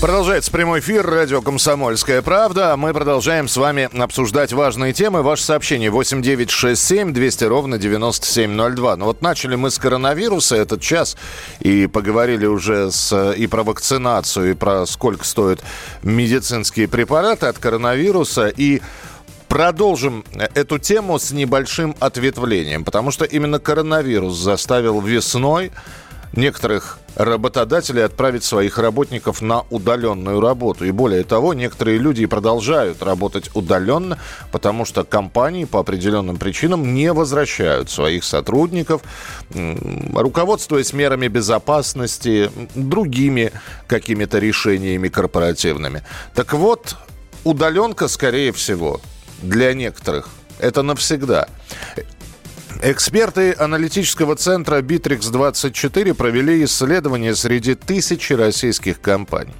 Продолжается прямой эфир радио «Комсомольская правда». Мы продолжаем с вами обсуждать важные темы. Ваше сообщение 8967 200 ровно 9702. Ну вот начали мы с коронавируса этот час и поговорили уже с, и про вакцинацию, и про сколько стоят медицинские препараты от коронавируса. И Продолжим эту тему с небольшим ответвлением, потому что именно коронавирус заставил весной некоторых работодателей отправить своих работников на удаленную работу. И более того, некоторые люди продолжают работать удаленно, потому что компании по определенным причинам не возвращают своих сотрудников, руководствуясь мерами безопасности, другими какими-то решениями корпоративными. Так вот, удаленка, скорее всего, для некоторых это навсегда. Эксперты аналитического центра Bittrex24 провели исследование среди тысячи российских компаний.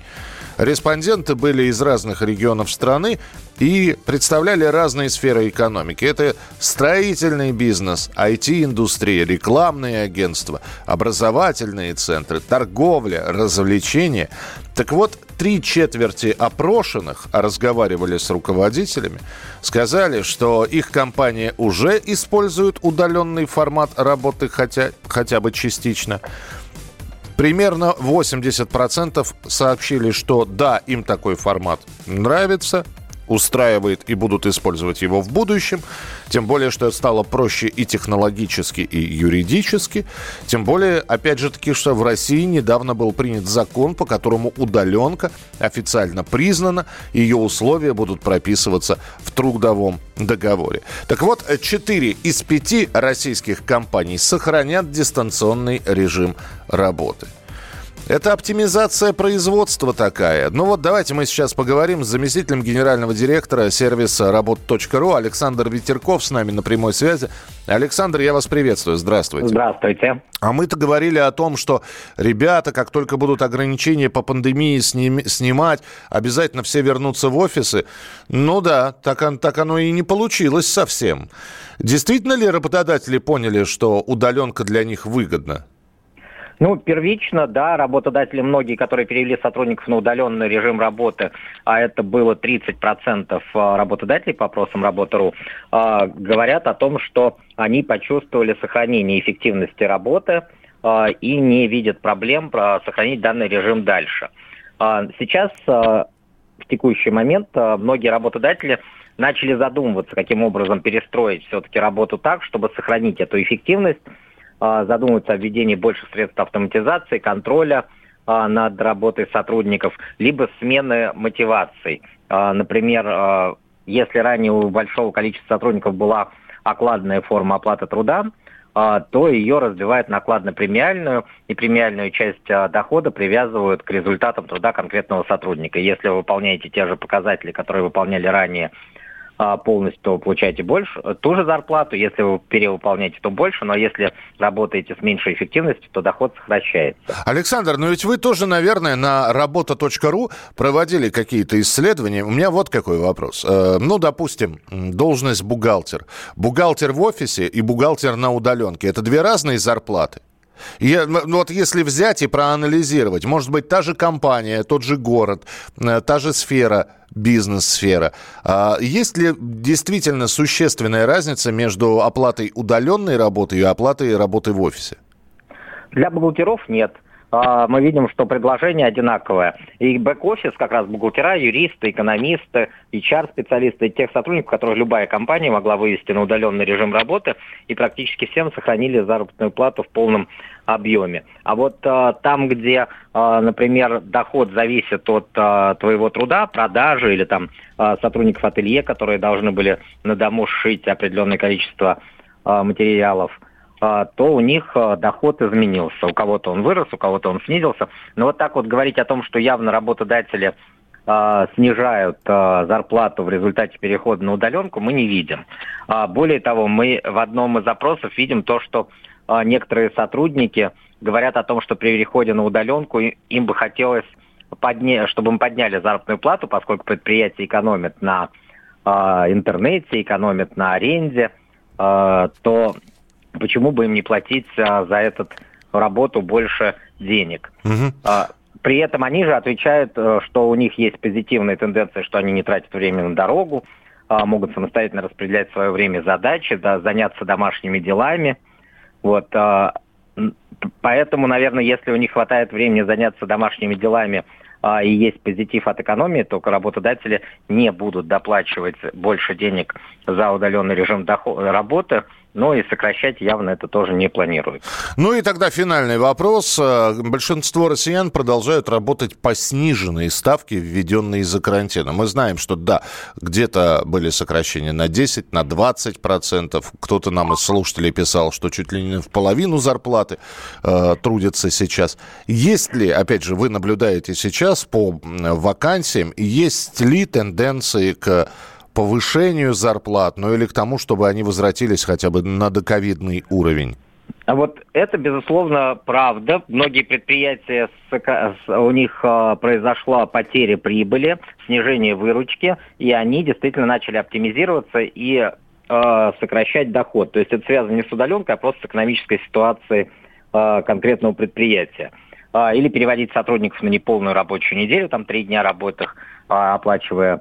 Респонденты были из разных регионов страны и представляли разные сферы экономики. Это строительный бизнес, IT-индустрия, рекламные агентства, образовательные центры, торговля, развлечения. Так вот, три четверти опрошенных, а разговаривали с руководителями, сказали, что их компания уже использует удаленный формат работы хотя, хотя бы частично. Примерно 80% сообщили, что да, им такой формат нравится, устраивает и будут использовать его в будущем. Тем более, что это стало проще и технологически, и юридически. Тем более, опять же таки, что в России недавно был принят закон, по которому удаленка официально признана, ее условия будут прописываться в трудовом договоре. Так вот, 4 из 5 российских компаний сохранят дистанционный режим работы. Это оптимизация производства такая. Ну вот давайте мы сейчас поговорим с заместителем генерального директора сервиса работ.ру Александр Ветерков с нами на прямой связи. Александр, я вас приветствую. Здравствуйте. Здравствуйте. А мы-то говорили о том, что ребята, как только будут ограничения по пандемии сним, снимать, обязательно все вернутся в офисы. Ну да, так, так оно и не получилось совсем. Действительно ли работодатели поняли, что удаленка для них выгодна? Ну, первично, да, работодатели многие, которые перевели сотрудников на удаленный режим работы, а это было 30% а, работодателей по опросам Работа.ру, а, говорят о том, что они почувствовали сохранение эффективности работы а, и не видят проблем сохранить данный режим дальше. Сейчас, в текущий момент, многие работодатели начали задумываться, каким образом перестроить все-таки работу так, чтобы сохранить эту эффективность, задумываются о введении больше средств автоматизации, контроля а, над работой сотрудников, либо смены мотиваций. А, например, если ранее у большого количества сотрудников была окладная форма оплаты труда, то ее разбивают на окладно-премиальную, и премиальную часть дохода привязывают к результатам труда конкретного сотрудника. Если вы выполняете те же показатели, которые выполняли ранее а, полностью, то получаете больше, ту же зарплату. Если вы перевыполняете, то больше. Но если работаете с меньшей эффективностью, то доход сокращается. Александр, ну ведь вы тоже, наверное, на работа.ру проводили какие-то исследования. У меня вот какой вопрос. Э, ну, допустим, должность бухгалтер. Бухгалтер в офисе и бухгалтер на удаленке. Это две разные зарплаты? Я, ну, вот если взять и проанализировать, может быть, та же компания, тот же город, э, та же сфера, бизнес-сфера. А есть ли действительно существенная разница между оплатой удаленной работы и оплатой работы в офисе? Для бухгалтеров нет. А, мы видим, что предложение одинаковое. И бэк-офис, как раз бухгалтера, юристы, экономисты, HR-специалисты, тех сотрудников, которых любая компания могла вывести на удаленный режим работы, и практически всем сохранили заработную плату в полном объеме. А вот а, там, где, а, например, доход зависит от твоего труда, продажи или там сотрудников ателье, которые должны были на дому сшить определенное количество материалов – то у них а, доход изменился. У кого-то он вырос, у кого-то он снизился. Но вот так вот говорить о том, что явно работодатели э, снижают зарплату в результате перехода на удаленку, мы не видим. А, более того, мы в одном из запросов видим то, что некоторые сотрудники говорят о том, что при переходе на удаленку им бы хотелось, подня... чтобы мы подняли заработную плату, поскольку предприятие экономит на интернете, экономит на аренде, то почему бы им не платить э, за эту работу больше денег? Угу. При этом они же отвечают, э, что у них есть позитивная тенденция, что они не тратят время на дорогу, а, могут самостоятельно распределять свое время задачи, да, заняться домашними делами. Вот, а, поэтому, наверное, если у них хватает времени заняться домашними делами а, и есть позитив от экономии, то работодатели не будут доплачивать больше денег за удаленный режим работы – но и сокращать явно это тоже не планируют. Ну и тогда финальный вопрос. Э, большинство россиян продолжают работать по сниженной ставке, введенной из-за карантина. Мы знаем, что да, где-то были сокращения на 10, на 20 процентов. Кто-то нам из слушателей писал, что чуть ли не в половину зарплаты э, трудятся сейчас. Есть ли, опять же, вы наблюдаете сейчас по вакансиям, есть ли тенденции к повышению зарплат, ну или к тому, чтобы они возвратились хотя бы на доковидный уровень? А вот это, безусловно, правда. Многие предприятия, у них а, произошла потеря прибыли, снижение выручки, и они действительно начали оптимизироваться и а, сокращать доход. То есть это связано не с удаленкой, а просто с экономической ситуацией конкретного предприятия. Или переводить сотрудников на неполную рабочую неделю, там три дня работы, оплачивая а,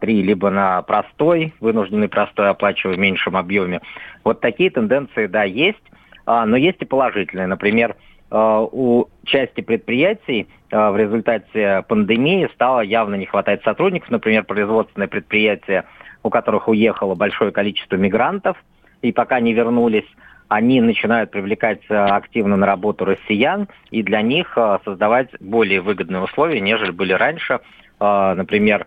три, либо на простой, вынужденный простой, оплачивая в меньшем объеме. Вот такие тенденции, да, есть, а, но есть и положительные. Например, а, у части предприятий в результате пандемии стало явно не хватать сотрудников. Например, производственные предприятия, у которых уехало большое количество мигрантов, и пока не вернулись, они начинают привлекать активно на работу россиян и для них создавать более выгодные условия, нежели были раньше. Например, а,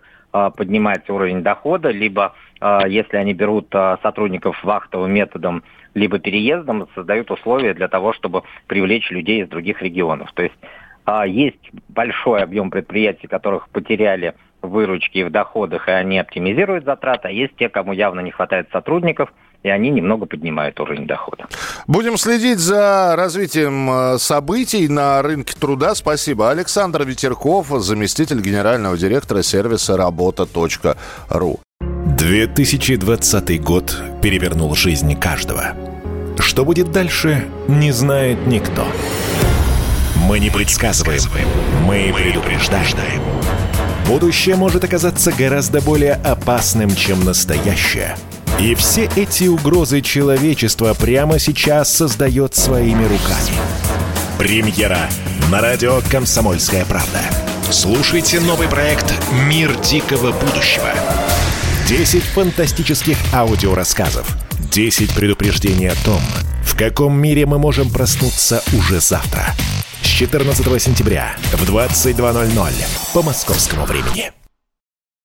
поднимать уровень дохода, либо а, если они берут а, сотрудников вахтовым методом, либо переездом, создают условия для того, чтобы привлечь людей из других регионов. То есть есть большой объем предприятий, которых потеряли выручки в доходах, и они оптимизируют затраты, а есть те, кому явно не хватает сотрудников – и они немного поднимают уровень дохода. Будем следить за развитием э, событий на рынке труда. Спасибо. Александр Ветерков, заместитель генерального директора сервиса работа.ру. 2020 год перевернул жизнь каждого. Что будет дальше, не знает никто. Мы не предсказываем, мы предупреждаем. Будущее может оказаться гораздо более опасным, чем настоящее – и все эти угрозы человечества прямо сейчас создает своими руками. Премьера на радио «Комсомольская правда». Слушайте новый проект «Мир дикого будущего». 10 фантастических аудиорассказов. 10 предупреждений о том, в каком мире мы можем проснуться уже завтра. С 14 сентября в 22.00 по московскому времени.